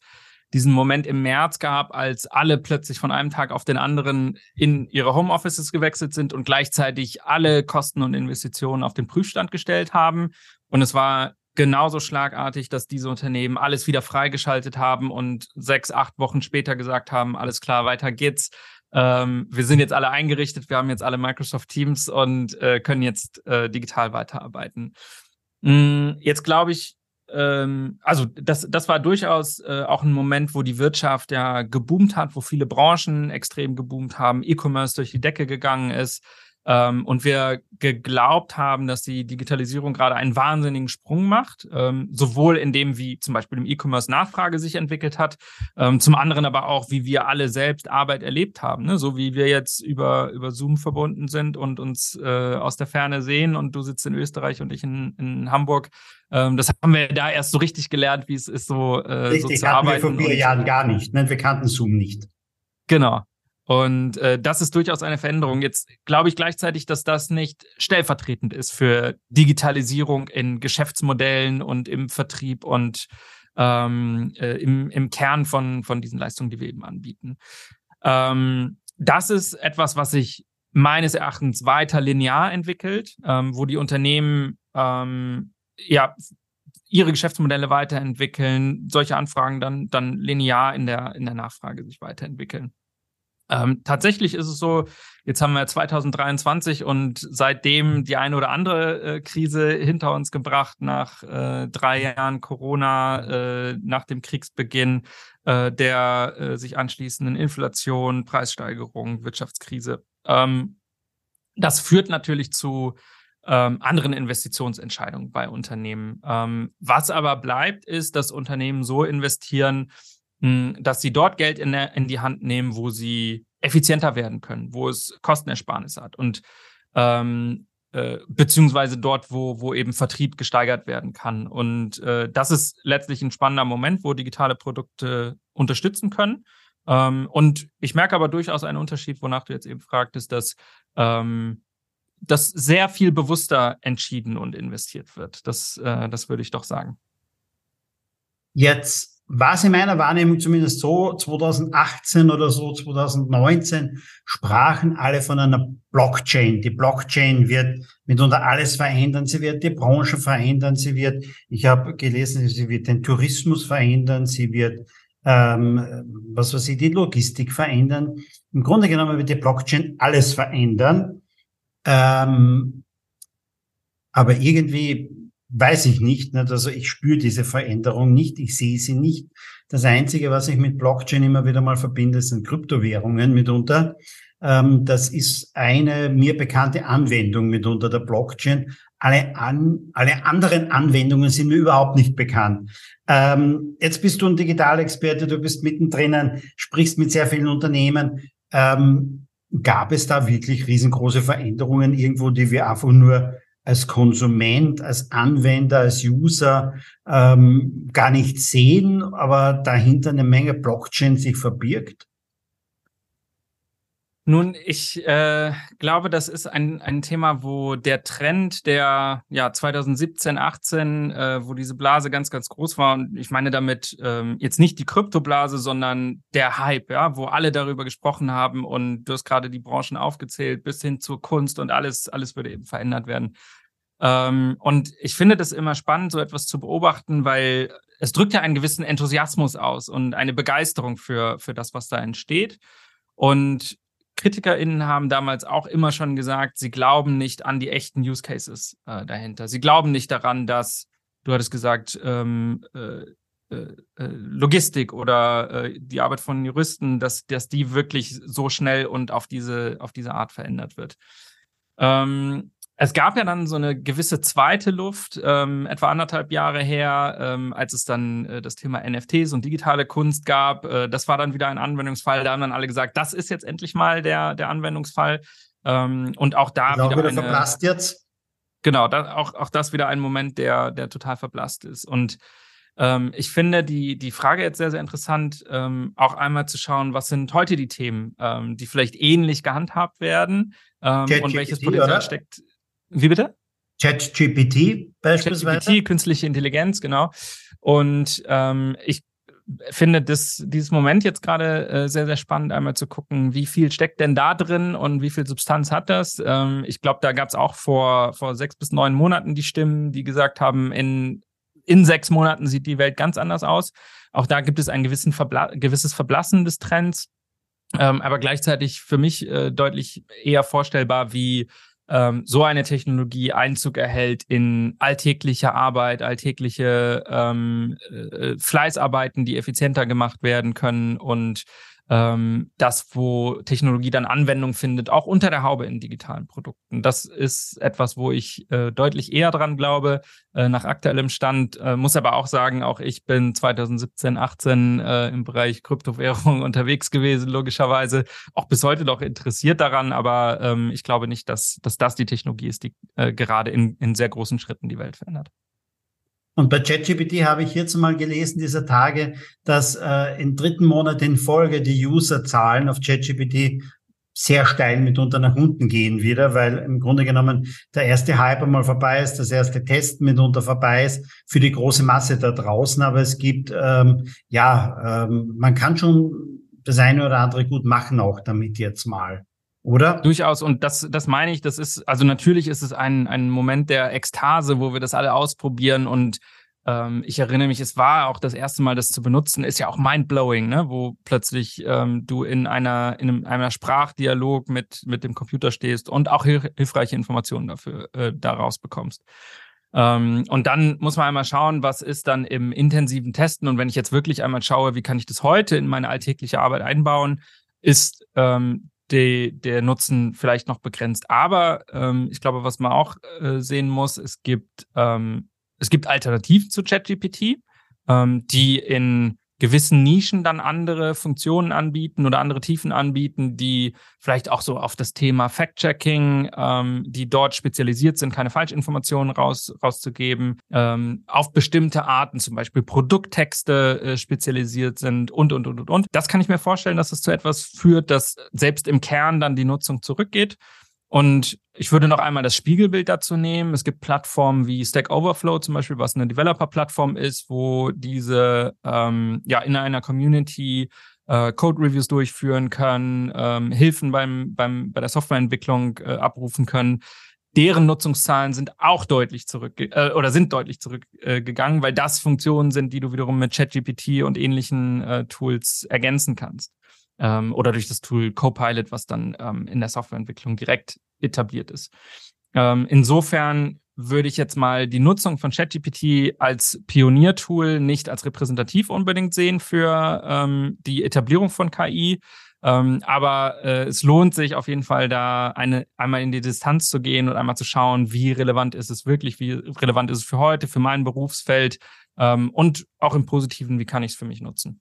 diesen Moment im März gab, als alle plötzlich von einem Tag auf den anderen in ihre Homeoffices gewechselt sind und gleichzeitig alle Kosten und Investitionen auf den Prüfstand gestellt haben. Und es war genauso schlagartig, dass diese Unternehmen alles wieder freigeschaltet haben und sechs, acht Wochen später gesagt haben, alles klar, weiter geht's. Ähm, wir sind jetzt alle eingerichtet, wir haben jetzt alle Microsoft Teams und äh, können jetzt äh, digital weiterarbeiten. Mm, jetzt glaube ich, ähm, also das, das war durchaus äh, auch ein Moment, wo die Wirtschaft ja geboomt hat, wo viele Branchen extrem geboomt haben, E-Commerce durch die Decke gegangen ist. Ähm, und wir geglaubt haben, dass die Digitalisierung gerade einen wahnsinnigen Sprung macht, ähm, sowohl in dem, wie zum Beispiel im E-Commerce Nachfrage sich entwickelt hat, ähm, zum anderen aber auch, wie wir alle selbst Arbeit erlebt haben, ne? so wie wir jetzt über, über Zoom verbunden sind und uns äh, aus der Ferne sehen und du sitzt in Österreich und ich in, in Hamburg. Ähm, das haben wir da erst so richtig gelernt, wie es ist, so, äh, richtig, so zu arbeiten. Wir vor vier Jahren gar nicht. Ne? Wir kannten Zoom nicht. Genau. Und äh, das ist durchaus eine Veränderung. Jetzt glaube ich gleichzeitig, dass das nicht stellvertretend ist für Digitalisierung in Geschäftsmodellen und im Vertrieb und ähm, äh, im, im Kern von, von diesen Leistungen, die wir eben anbieten. Ähm, das ist etwas, was sich meines Erachtens weiter linear entwickelt, ähm, wo die Unternehmen ähm, ja ihre Geschäftsmodelle weiterentwickeln, solche Anfragen dann, dann linear in der, in der Nachfrage sich weiterentwickeln. Ähm, tatsächlich ist es so, jetzt haben wir 2023 und seitdem die eine oder andere äh, Krise hinter uns gebracht, nach äh, drei Jahren Corona, äh, nach dem Kriegsbeginn, äh, der äh, sich anschließenden Inflation, Preissteigerung, Wirtschaftskrise. Ähm, das führt natürlich zu ähm, anderen Investitionsentscheidungen bei Unternehmen. Ähm, was aber bleibt, ist, dass Unternehmen so investieren, dass sie dort Geld in, der, in die Hand nehmen, wo sie effizienter werden können, wo es Kostenersparnis hat und ähm, äh, beziehungsweise dort, wo, wo eben Vertrieb gesteigert werden kann. Und äh, das ist letztlich ein spannender Moment, wo digitale Produkte unterstützen können. Ähm, und ich merke aber durchaus einen Unterschied, wonach du jetzt eben fragtest, dass ähm, dass sehr viel bewusster entschieden und investiert wird. Das, äh, das würde ich doch sagen. Jetzt war es in meiner Wahrnehmung zumindest so, 2018 oder so, 2019 sprachen alle von einer Blockchain. Die Blockchain wird mitunter alles verändern. Sie wird die Branche verändern. Sie wird, ich habe gelesen, sie wird den Tourismus verändern. Sie wird, ähm, was weiß ich, die Logistik verändern. Im Grunde genommen wird die Blockchain alles verändern. Ähm, aber irgendwie weiß ich nicht, nicht. Also ich spüre diese Veränderung nicht, ich sehe sie nicht. Das Einzige, was ich mit Blockchain immer wieder mal verbinde, sind Kryptowährungen mitunter. Ähm, das ist eine mir bekannte Anwendung mitunter der Blockchain. Alle, an, alle anderen Anwendungen sind mir überhaupt nicht bekannt. Ähm, jetzt bist du ein Digitalexperte, du bist mittendrin, sprichst mit sehr vielen Unternehmen. Ähm, gab es da wirklich riesengroße Veränderungen irgendwo, die wir einfach nur als Konsument, als Anwender, als User ähm, gar nicht sehen, aber dahinter eine Menge Blockchain sich verbirgt? Nun, ich äh, glaube, das ist ein, ein Thema, wo der Trend der ja 2017, 18, äh, wo diese Blase ganz, ganz groß war, und ich meine damit ähm, jetzt nicht die Kryptoblase, sondern der Hype, ja, wo alle darüber gesprochen haben und du hast gerade die Branchen aufgezählt, bis hin zur Kunst und alles, alles würde eben verändert werden. Ähm, und ich finde das immer spannend, so etwas zu beobachten, weil es drückt ja einen gewissen Enthusiasmus aus und eine Begeisterung für, für das, was da entsteht. Und KritikerInnen haben damals auch immer schon gesagt, sie glauben nicht an die echten Use Cases äh, dahinter. Sie glauben nicht daran, dass, du hattest gesagt, ähm, äh, äh, äh Logistik oder äh, die Arbeit von Juristen, dass, dass die wirklich so schnell und auf diese, auf diese Art verändert wird. Ähm, es gab ja dann so eine gewisse zweite Luft, ähm, etwa anderthalb Jahre her, ähm, als es dann äh, das Thema NFTs und digitale Kunst gab. Äh, das war dann wieder ein Anwendungsfall. Da haben dann alle gesagt, das ist jetzt endlich mal der, der Anwendungsfall. Ähm, und auch da wieder, wieder eine, verblasst jetzt. Genau, da, auch, auch das wieder ein Moment, der, der total verblasst ist. Und ähm, ich finde die, die Frage jetzt sehr, sehr interessant, ähm, auch einmal zu schauen, was sind heute die Themen, ähm, die vielleicht ähnlich gehandhabt werden und welches Potenzial steckt. Wie bitte? ChatGPT beispielsweise. ChatGPT, künstliche Intelligenz, genau. Und ähm, ich finde das, dieses Moment jetzt gerade äh, sehr, sehr spannend, einmal zu gucken, wie viel steckt denn da drin und wie viel Substanz hat das. Ähm, ich glaube, da gab es auch vor, vor sechs bis neun Monaten die Stimmen, die gesagt haben, in, in sechs Monaten sieht die Welt ganz anders aus. Auch da gibt es ein gewissen Verbla gewisses Verblassen des Trends, ähm, aber gleichzeitig für mich äh, deutlich eher vorstellbar, wie ähm, so eine Technologie Einzug erhält in alltägliche Arbeit, alltägliche ähm, äh, Fleißarbeiten, die effizienter gemacht werden können und ähm, das, wo Technologie dann Anwendung findet, auch unter der Haube in digitalen Produkten. Das ist etwas, wo ich äh, deutlich eher dran glaube, äh, nach aktuellem Stand. Äh, muss aber auch sagen, auch ich bin 2017, 18 äh, im Bereich Kryptowährung unterwegs gewesen, logischerweise. Auch bis heute noch interessiert daran, aber ähm, ich glaube nicht, dass, dass das die Technologie ist, die äh, gerade in, in sehr großen Schritten die Welt verändert. Und bei ChatGPT habe ich jetzt mal gelesen dieser Tage, dass äh, im dritten Monat in Folge die Userzahlen auf ChatGPT sehr steil mitunter nach unten gehen wieder, weil im Grunde genommen der erste Hype einmal vorbei ist, das erste Test mitunter vorbei ist für die große Masse da draußen. Aber es gibt, ähm, ja, ähm, man kann schon das eine oder andere gut machen auch damit jetzt mal. Oder? Durchaus. Und das, das meine ich, das ist, also natürlich ist es ein, ein Moment der Ekstase, wo wir das alle ausprobieren und ähm, ich erinnere mich, es war auch das erste Mal, das zu benutzen, ist ja auch mindblowing, ne? wo plötzlich ähm, du in einer, in einem, Sprachdialog mit, mit dem Computer stehst und auch hilfreiche Informationen dafür äh, daraus bekommst. Ähm, und dann muss man einmal schauen, was ist dann im intensiven Testen. Und wenn ich jetzt wirklich einmal schaue, wie kann ich das heute in meine alltägliche Arbeit einbauen, ist ähm, die, der Nutzen vielleicht noch begrenzt. Aber ähm, ich glaube, was man auch äh, sehen muss, es gibt, ähm, es gibt Alternativen zu ChatGPT, ähm, die in gewissen Nischen dann andere Funktionen anbieten oder andere Tiefen anbieten, die vielleicht auch so auf das Thema Fact-Checking, ähm, die dort spezialisiert sind, keine Falschinformationen raus, rauszugeben, ähm, auf bestimmte Arten, zum Beispiel Produkttexte äh, spezialisiert sind und, und, und, und, und. Das kann ich mir vorstellen, dass es zu etwas führt, das selbst im Kern dann die Nutzung zurückgeht. Und ich würde noch einmal das Spiegelbild dazu nehmen. Es gibt Plattformen wie Stack Overflow zum Beispiel, was eine Developer-Plattform ist, wo diese ähm, ja in einer Community äh, Code-Reviews durchführen können, ähm, Hilfen beim, beim, bei der Softwareentwicklung äh, abrufen können. Deren Nutzungszahlen sind auch deutlich zurück äh, oder sind deutlich zurückgegangen, äh, weil das Funktionen sind, die du wiederum mit ChatGPT und ähnlichen äh, Tools ergänzen kannst ähm, oder durch das Tool Copilot, was dann ähm, in der Softwareentwicklung direkt etabliert ist. Ähm, insofern würde ich jetzt mal die Nutzung von ChatGPT als Pioniertool nicht als repräsentativ unbedingt sehen für ähm, die Etablierung von KI. Ähm, aber äh, es lohnt sich auf jeden Fall da eine, einmal in die Distanz zu gehen und einmal zu schauen, wie relevant ist es wirklich, wie relevant ist es für heute, für mein Berufsfeld ähm, und auch im Positiven, wie kann ich es für mich nutzen.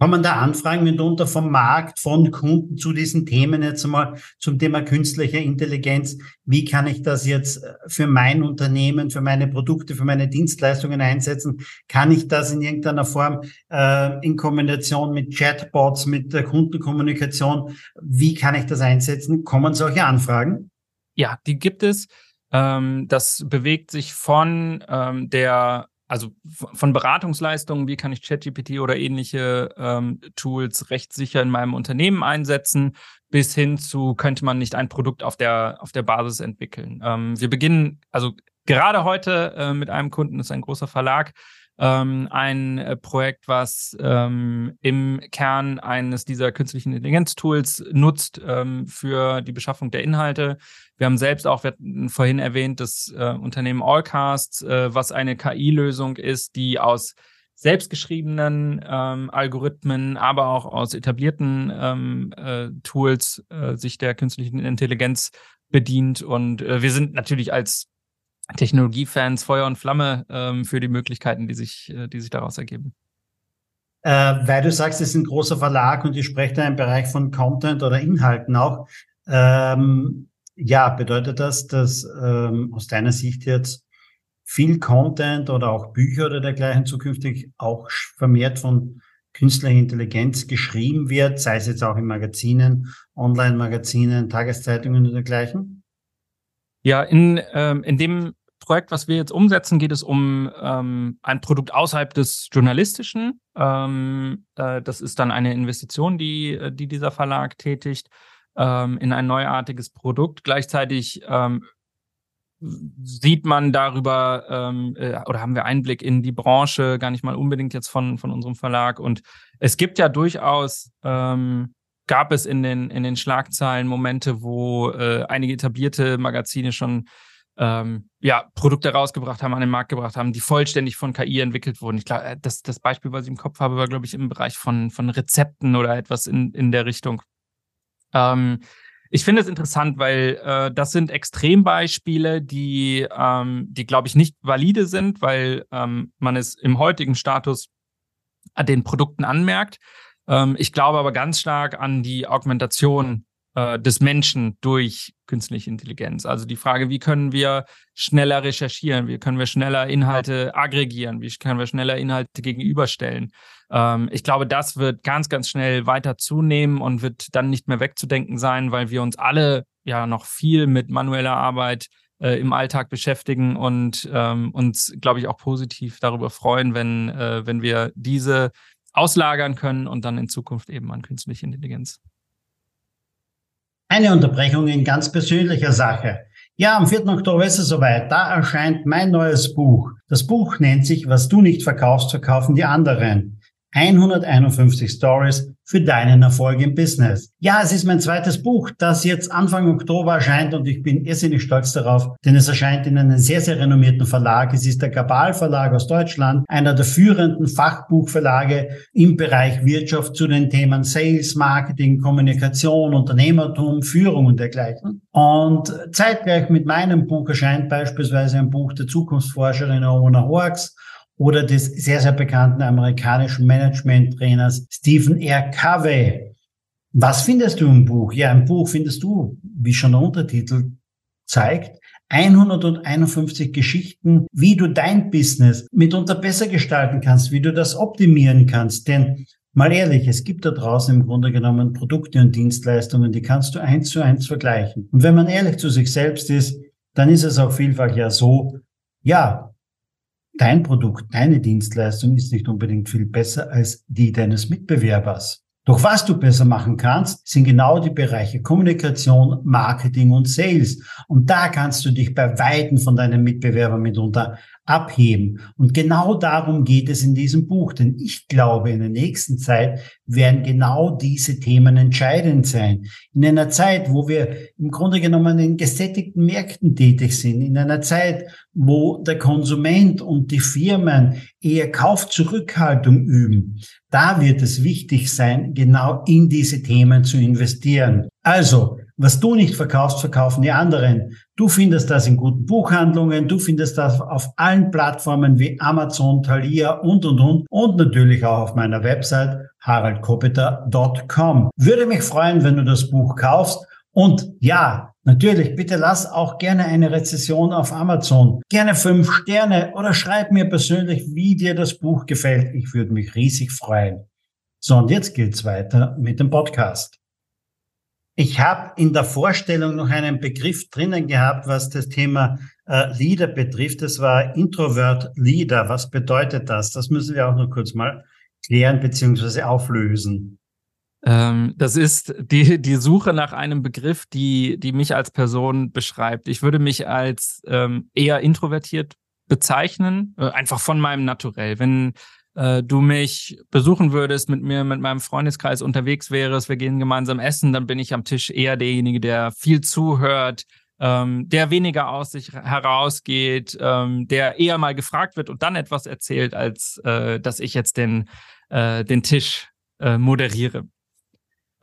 Kommen da Anfragen mitunter vom Markt, von Kunden zu diesen Themen jetzt einmal zum Thema künstliche Intelligenz? Wie kann ich das jetzt äh, für mein Unternehmen, für meine Produkte, für meine Dienstleistungen einsetzen? Kann ich das in irgendeiner Form äh, in Kombination mit Chatbots, mit der Kundenkommunikation? Wie kann ich das einsetzen? Kommen solche Anfragen? Ja, die gibt es. Ähm, das bewegt sich von ähm, der also von Beratungsleistungen, wie kann ich ChatGPT oder ähnliche ähm, Tools rechtssicher in meinem Unternehmen einsetzen, bis hin zu, könnte man nicht ein Produkt auf der, auf der Basis entwickeln. Ähm, wir beginnen, also gerade heute äh, mit einem Kunden, das ist ein großer Verlag, ähm, ein äh, Projekt, was ähm, im Kern eines dieser künstlichen Intelligenz-Tools nutzt ähm, für die Beschaffung der Inhalte. Wir haben selbst auch, wir hatten vorhin erwähnt, das äh, Unternehmen Allcast, äh, was eine KI-Lösung ist, die aus selbstgeschriebenen ähm, Algorithmen, aber auch aus etablierten ähm, äh, Tools äh, sich der künstlichen Intelligenz bedient. Und äh, wir sind natürlich als Technologiefans Feuer und Flamme ähm, für die Möglichkeiten, die sich, äh, die sich daraus ergeben. Äh, weil du sagst, es ist ein großer Verlag und ich spreche da im Bereich von Content oder Inhalten auch. Ähm, ja, bedeutet das, dass ähm, aus deiner Sicht jetzt viel Content oder auch Bücher oder dergleichen zukünftig auch vermehrt von künstlicher Intelligenz geschrieben wird, sei es jetzt auch in Magazinen, Online-Magazinen, Tageszeitungen oder dergleichen? Ja, in, ähm, in dem Projekt, was wir jetzt umsetzen, geht es um ähm, ein Produkt außerhalb des Journalistischen. Ähm, äh, das ist dann eine Investition, die, äh, die dieser Verlag tätigt ähm, in ein neuartiges Produkt. Gleichzeitig ähm, sieht man darüber ähm, äh, oder haben wir Einblick in die Branche, gar nicht mal unbedingt jetzt von, von unserem Verlag. Und es gibt ja durchaus, ähm, gab es in den, in den Schlagzeilen Momente, wo äh, einige etablierte Magazine schon ähm, ja, Produkte rausgebracht haben, an den Markt gebracht haben, die vollständig von KI entwickelt wurden. Ich glaube, äh, das, das Beispiel, was ich im Kopf habe, war, glaube ich, im Bereich von, von Rezepten oder etwas in, in der Richtung. Ähm, ich finde es interessant, weil äh, das sind Extrembeispiele, die, ähm, die glaube ich, nicht valide sind, weil ähm, man es im heutigen Status den Produkten anmerkt. Ähm, ich glaube aber ganz stark an die Augmentation äh, des Menschen durch künstliche Intelligenz. Also die Frage, wie können wir schneller recherchieren, wie können wir schneller Inhalte aggregieren, wie können wir schneller Inhalte gegenüberstellen. Ähm, ich glaube, das wird ganz, ganz schnell weiter zunehmen und wird dann nicht mehr wegzudenken sein, weil wir uns alle ja noch viel mit manueller Arbeit äh, im Alltag beschäftigen und ähm, uns, glaube ich, auch positiv darüber freuen, wenn, äh, wenn wir diese auslagern können und dann in Zukunft eben an künstliche Intelligenz. Eine Unterbrechung in ganz persönlicher Sache. Ja, am 4. Oktober ist es soweit. Da erscheint mein neues Buch. Das Buch nennt sich Was du nicht verkaufst, verkaufen die anderen. 151 Stories für deinen Erfolg im Business. Ja, es ist mein zweites Buch, das jetzt Anfang Oktober erscheint und ich bin irrsinnig stolz darauf, denn es erscheint in einem sehr, sehr renommierten Verlag. Es ist der Gabal Verlag aus Deutschland, einer der führenden Fachbuchverlage im Bereich Wirtschaft zu den Themen Sales, Marketing, Kommunikation, Unternehmertum, Führung und dergleichen. Und zeitgleich mit meinem Buch erscheint beispielsweise ein Buch der Zukunftsforscherin Ona Horks oder des sehr, sehr bekannten amerikanischen Management-Trainers Stephen R. Covey. Was findest du im Buch? Ja, im Buch findest du, wie schon der Untertitel zeigt, 151 Geschichten, wie du dein Business mitunter besser gestalten kannst, wie du das optimieren kannst. Denn mal ehrlich, es gibt da draußen im Grunde genommen Produkte und Dienstleistungen, die kannst du eins zu eins vergleichen. Und wenn man ehrlich zu sich selbst ist, dann ist es auch vielfach ja so, ja, dein Produkt, deine Dienstleistung ist nicht unbedingt viel besser als die deines Mitbewerbers. Doch was du besser machen kannst, sind genau die Bereiche Kommunikation, Marketing und Sales. Und da kannst du dich bei Weitem von deinen Mitbewerbern mitunter abheben. Und genau darum geht es in diesem Buch, denn ich glaube, in der nächsten Zeit werden genau diese Themen entscheidend sein. In einer Zeit, wo wir im Grunde genommen in gesättigten Märkten tätig sind, in einer Zeit, wo der Konsument und die Firmen eher Kaufzurückhaltung üben, da wird es wichtig sein, genau in diese Themen zu investieren. Also, was du nicht verkaufst, verkaufen die anderen. Du findest das in guten Buchhandlungen, du findest das auf allen Plattformen wie Amazon, Thalia und, und, und. Und natürlich auch auf meiner Website haraldkopeter.com. Würde mich freuen, wenn du das Buch kaufst. Und ja, natürlich, bitte lass auch gerne eine Rezession auf Amazon. Gerne fünf Sterne oder schreib mir persönlich, wie dir das Buch gefällt. Ich würde mich riesig freuen. So, und jetzt geht's weiter mit dem Podcast. Ich habe in der Vorstellung noch einen Begriff drinnen gehabt, was das Thema äh, Leader betrifft. Das war Introvert Leader. Was bedeutet das? Das müssen wir auch noch kurz mal klären bzw. auflösen. Ähm, das ist die, die Suche nach einem Begriff, die, die mich als Person beschreibt. Ich würde mich als ähm, eher introvertiert bezeichnen, äh, einfach von meinem Naturell. Wenn äh, du mich besuchen würdest, mit mir, mit meinem Freundeskreis unterwegs wärst, wir gehen gemeinsam essen, dann bin ich am Tisch eher derjenige, der viel zuhört, ähm, der weniger aus sich herausgeht, ähm, der eher mal gefragt wird und dann etwas erzählt, als äh, dass ich jetzt den, äh, den Tisch äh, moderiere.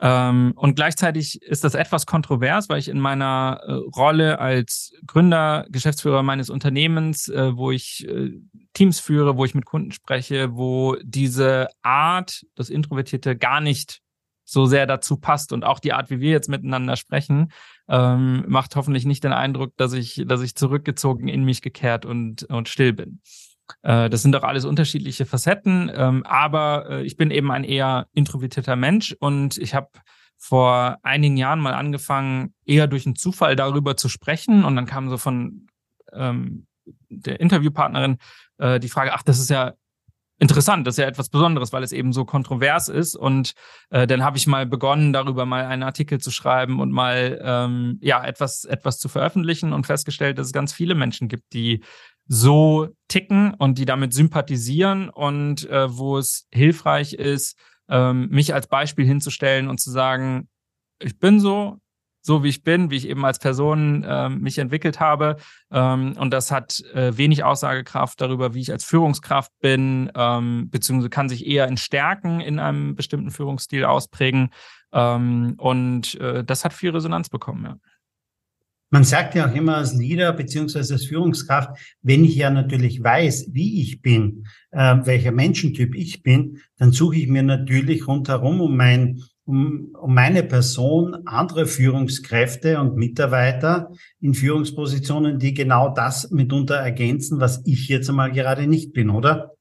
Ähm, und gleichzeitig ist das etwas kontrovers, weil ich in meiner äh, Rolle als Gründer, Geschäftsführer meines Unternehmens, äh, wo ich äh, Teams führe, wo ich mit Kunden spreche, wo diese Art, das Introvertierte, gar nicht so sehr dazu passt und auch die Art, wie wir jetzt miteinander sprechen, ähm, macht hoffentlich nicht den Eindruck, dass ich, dass ich zurückgezogen in mich gekehrt und, und still bin. Äh, das sind doch alles unterschiedliche Facetten, ähm, aber äh, ich bin eben ein eher introvertierter Mensch und ich habe vor einigen Jahren mal angefangen, eher durch einen Zufall darüber zu sprechen und dann kam so von ähm, der Interviewpartnerin äh, die Frage, ach, das ist ja interessant, das ist ja etwas Besonderes, weil es eben so kontrovers ist. Und äh, dann habe ich mal begonnen, darüber mal einen Artikel zu schreiben und mal ähm, ja etwas etwas zu veröffentlichen und festgestellt, dass es ganz viele Menschen gibt, die so ticken und die damit sympathisieren und äh, wo es hilfreich ist, ähm, mich als Beispiel hinzustellen und zu sagen, ich bin so, so wie ich bin, wie ich eben als Person äh, mich entwickelt habe. Ähm, und das hat äh, wenig Aussagekraft darüber, wie ich als Führungskraft bin, ähm, beziehungsweise kann sich eher in Stärken in einem bestimmten Führungsstil ausprägen. Ähm, und äh, das hat viel Resonanz bekommen, ja. Man sagt ja auch immer als Leader beziehungsweise als Führungskraft, wenn ich ja natürlich weiß, wie ich bin, äh, welcher Menschentyp ich bin, dann suche ich mir natürlich rundherum um mein um, um meine Person andere Führungskräfte und Mitarbeiter in Führungspositionen, die genau das mitunter ergänzen, was ich jetzt einmal gerade nicht bin, oder?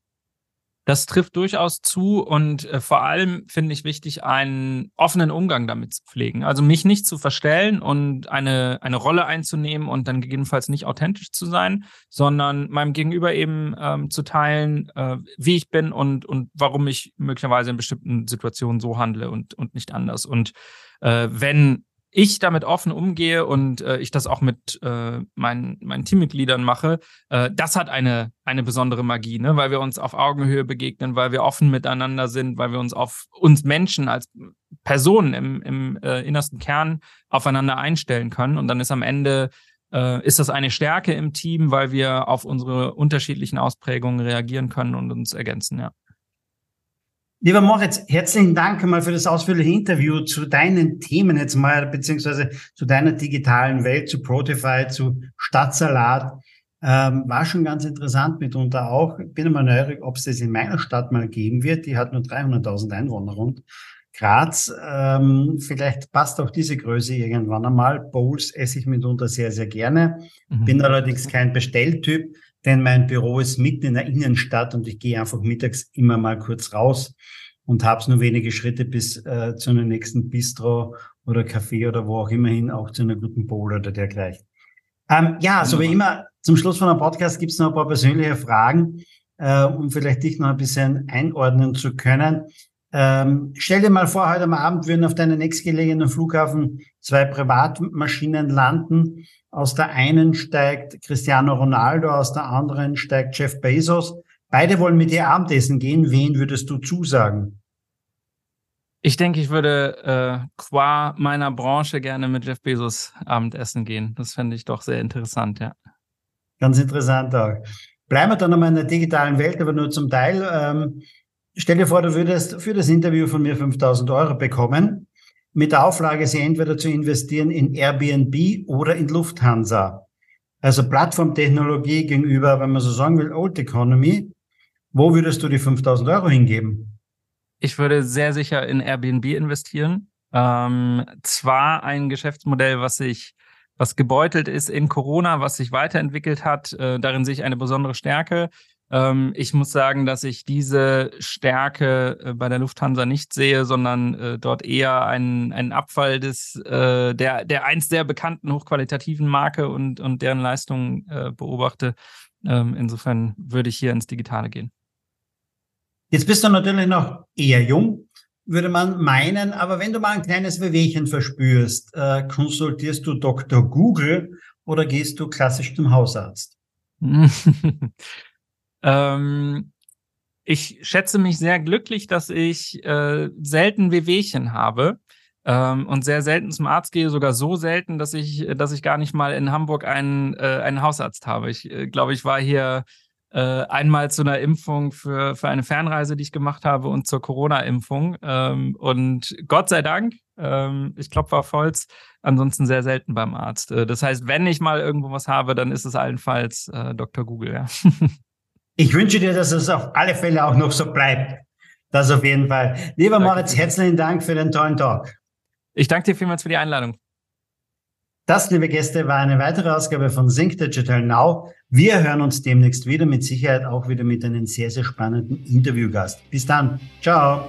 Das trifft durchaus zu und äh, vor allem finde ich wichtig, einen offenen Umgang damit zu pflegen. Also mich nicht zu verstellen und eine, eine Rolle einzunehmen und dann gegebenenfalls nicht authentisch zu sein, sondern meinem Gegenüber eben ähm, zu teilen, äh, wie ich bin und, und warum ich möglicherweise in bestimmten Situationen so handle und, und nicht anders. Und äh, wenn ich damit offen umgehe und äh, ich das auch mit äh, meinen, meinen Teammitgliedern mache, äh, das hat eine, eine besondere Magie, ne? weil wir uns auf Augenhöhe begegnen, weil wir offen miteinander sind, weil wir uns auf uns Menschen als Personen im, im äh, innersten Kern aufeinander einstellen können. Und dann ist am Ende äh, ist das eine Stärke im Team, weil wir auf unsere unterschiedlichen Ausprägungen reagieren können und uns ergänzen, ja. Lieber Moritz, herzlichen Dank einmal für das ausführliche Interview zu deinen Themen jetzt mal, beziehungsweise zu deiner digitalen Welt, zu Protify, zu Stadtsalat. Ähm, war schon ganz interessant mitunter auch. Bin immer neugierig, ob es das in meiner Stadt mal geben wird. Die hat nur 300.000 Einwohner rund. Graz, ähm, vielleicht passt auch diese Größe irgendwann einmal. Bowls esse ich mitunter sehr, sehr gerne. Mhm. Bin allerdings kein Bestelltyp, denn mein Büro ist mitten in der Innenstadt und ich gehe einfach mittags immer mal kurz raus und habe es nur wenige Schritte bis äh, zu einem nächsten Bistro oder Café oder wo auch immer hin, auch zu einer guten Bowl oder dergleichen. Ähm, ja, so wie immer, zum Schluss von einem Podcast gibt es noch ein paar persönliche Fragen, äh, um vielleicht dich noch ein bisschen einordnen zu können. Ähm, stell dir mal vor, heute am Abend würden auf deinem nächstgelegenen Flughafen zwei Privatmaschinen landen. Aus der einen steigt Cristiano Ronaldo, aus der anderen steigt Jeff Bezos. Beide wollen mit dir Abendessen gehen. Wen würdest du zusagen? Ich denke, ich würde äh, qua meiner Branche gerne mit Jeff Bezos Abendessen gehen. Das fände ich doch sehr interessant, ja. Ganz interessant auch. Bleiben wir dann nochmal in der digitalen Welt, aber nur zum Teil. Ähm, stell dir vor, du würdest für das Interview von mir 5000 Euro bekommen, mit der Auflage, sie entweder zu investieren in Airbnb oder in Lufthansa. Also Plattformtechnologie gegenüber, wenn man so sagen will, Old Economy. Wo würdest du die 5000 Euro hingeben? Ich würde sehr sicher in Airbnb investieren. Ähm, zwar ein Geschäftsmodell, was sich, was gebeutelt ist in Corona, was sich weiterentwickelt hat. Äh, darin sehe ich eine besondere Stärke. Ähm, ich muss sagen, dass ich diese Stärke äh, bei der Lufthansa nicht sehe, sondern äh, dort eher einen, einen Abfall des, äh, der, der einst sehr bekannten hochqualitativen Marke und, und deren Leistungen beobachte. Ähm, insofern würde ich hier ins Digitale gehen. Jetzt bist du natürlich noch eher jung, würde man meinen, aber wenn du mal ein kleines Wehwehchen verspürst, konsultierst du Dr. Google oder gehst du klassisch zum Hausarzt? ähm, ich schätze mich sehr glücklich, dass ich äh, selten Wehwehchen habe ähm, und sehr selten zum Arzt gehe, sogar so selten, dass ich, dass ich gar nicht mal in Hamburg einen, äh, einen Hausarzt habe. Ich äh, glaube, ich war hier äh, einmal zu einer Impfung für, für eine Fernreise, die ich gemacht habe, und zur Corona-Impfung. Ähm, und Gott sei Dank, ähm, ich klopfe auf Holz, ansonsten sehr selten beim Arzt. Äh, das heißt, wenn ich mal irgendwo was habe, dann ist es allenfalls äh, Dr. Google, ja. ich wünsche dir, dass es auf alle Fälle auch noch so bleibt. Das auf jeden Fall. Lieber Danke. Moritz, herzlichen Dank für den tollen Talk. Ich danke dir vielmals für die Einladung. Das, liebe Gäste, war eine weitere Ausgabe von Sync Digital Now. Wir hören uns demnächst wieder, mit Sicherheit auch wieder mit einem sehr, sehr spannenden Interviewgast. Bis dann. Ciao.